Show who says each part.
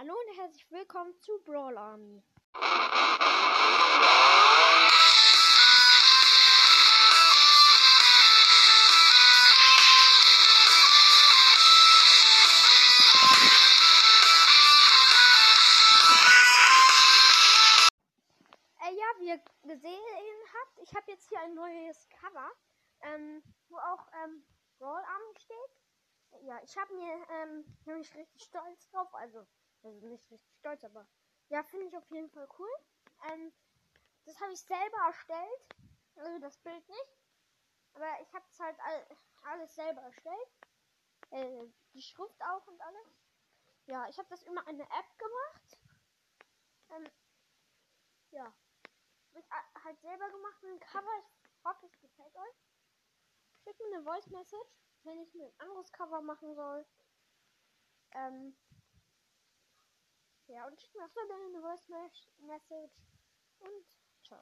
Speaker 1: Hallo und herzlich willkommen zu Brawl Army. Äh, ja, wie ihr gesehen habt, ich habe jetzt hier ein neues Cover, ähm, wo auch ähm, Brawl Army steht. Ja, ich habe mir ähm, nämlich richtig stolz drauf, also, also nicht richtig stolz, aber ja, finde ich auf jeden Fall cool. Ähm, das habe ich selber erstellt, also das Bild nicht, aber ich habe es halt all, alles selber erstellt. Äh, die Schrift auch und alles. Ja, ich habe das immer eine App gemacht. Ähm, ja. Ich halt selber gemacht ein Cover. Ich hoffe, es gefällt euch. Schickt mir eine Voice Message, wenn ich mir ein anderes Cover machen soll. Ähm. Ja, und schickt mir auch so gerne eine Voice Mes- Message. Und ciao.